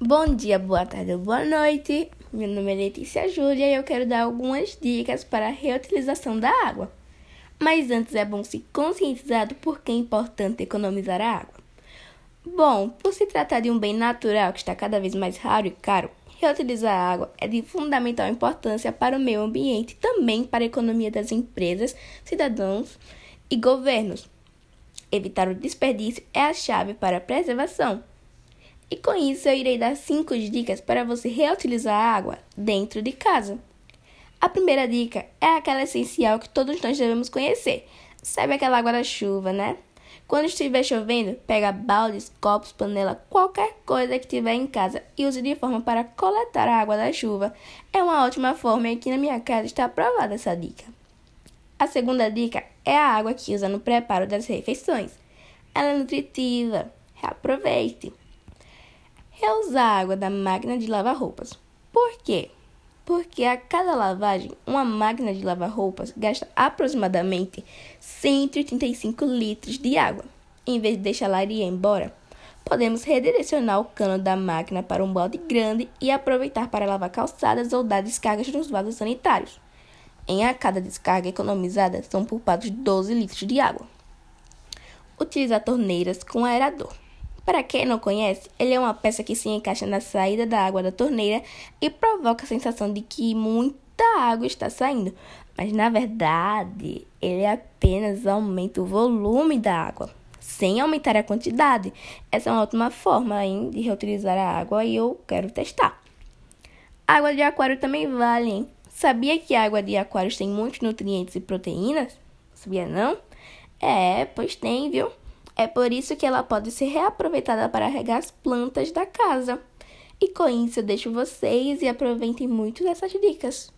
Bom dia, boa tarde, boa noite. Meu nome é Letícia Júlia e eu quero dar algumas dicas para a reutilização da água. Mas antes é bom se conscientizar do porquê é importante economizar a água. Bom, por se tratar de um bem natural que está cada vez mais raro e caro, reutilizar a água é de fundamental importância para o meio ambiente também para a economia das empresas, cidadãos e governos. Evitar o desperdício é a chave para a preservação. E com isso eu irei dar 5 dicas para você reutilizar a água dentro de casa. A primeira dica é aquela essencial que todos nós devemos conhecer. Sabe aquela água da chuva, né? Quando estiver chovendo, pega baldes, copos, panela, qualquer coisa que tiver em casa e use de forma para coletar a água da chuva. É uma ótima forma e aqui na minha casa está aprovada essa dica. A segunda dica é a água que usa no preparo das refeições. Ela é nutritiva. Reaproveite. Reusar a água da máquina de lavar roupas. Por quê? Porque a cada lavagem, uma máquina de lavar roupas gasta aproximadamente 135 litros de água. Em vez de deixá-la ir embora, podemos redirecionar o cano da máquina para um balde grande e aproveitar para lavar calçadas ou dar descargas nos vasos sanitários. Em a cada descarga economizada são poupados 12 litros de água. Utilizar torneiras com aerador. Para quem não conhece, ele é uma peça que se encaixa na saída da água da torneira e provoca a sensação de que muita água está saindo, mas na verdade ele apenas aumenta o volume da água, sem aumentar a quantidade. Essa é uma ótima forma hein, de reutilizar a água e eu quero testar. Água de aquário também vale, hein? Sabia que a água de aquários tem muitos nutrientes e proteínas? Sabia não? É, pois tem, viu? É por isso que ela pode ser reaproveitada para regar as plantas da casa. E com isso eu deixo vocês e aproveitem muito dessas dicas.